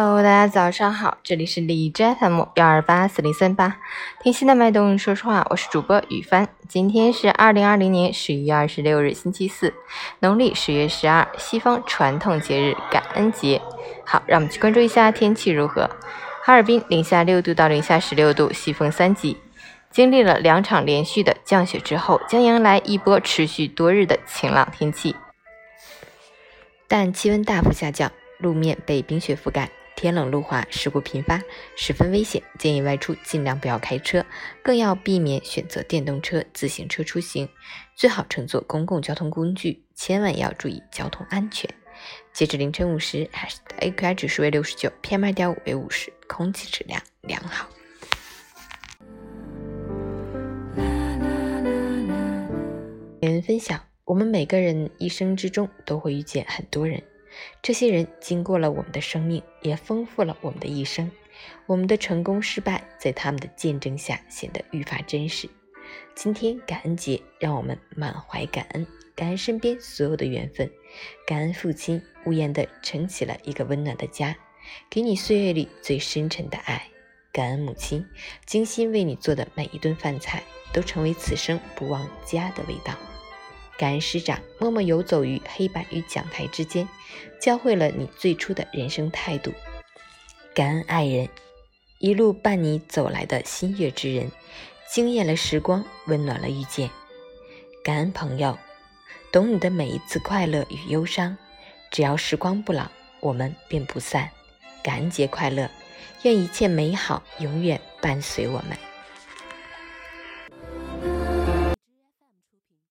Hello，大家早上好，这里是李斋 FM 幺二八四零三八，听心的脉动，说实话，我是主播雨帆。今天是二零二零年十一月二十六日，星期四，农历十月十二，西方传统节日感恩节。好，让我们去关注一下天气如何。哈尔滨零下六度到零下十六度，西风三级。经历了两场连续的降雪之后，将迎来一波持续多日的晴朗天气，但气温大幅下降，路面被冰雪覆盖。天冷路滑，事故频发，十分危险。建议外出尽量不要开车，更要避免选择电动车、自行车出行，最好乘坐公共交通工具，千万要注意交通安全。截至凌晨五时，H A Q I 指数为六十九，PM 二点五为五十，空气质量良好。有人分享，我们每个人一生之中都会遇见很多人。这些人经过了我们的生命，也丰富了我们的一生。我们的成功失败，在他们的见证下显得愈发真实。今天感恩节，让我们满怀感恩，感恩身边所有的缘分，感恩父亲无言的撑起了一个温暖的家，给你岁月里最深沉的爱。感恩母亲精心为你做的每一顿饭菜，都成为此生不忘家的味道。感恩师长默默游走于黑板与讲台之间，教会了你最初的人生态度。感恩爱人，一路伴你走来的心悦之人，惊艳了时光，温暖了遇见。感恩朋友，懂你的每一次快乐与忧伤。只要时光不老，我们便不散。感恩节快乐，愿一切美好永远伴随我们。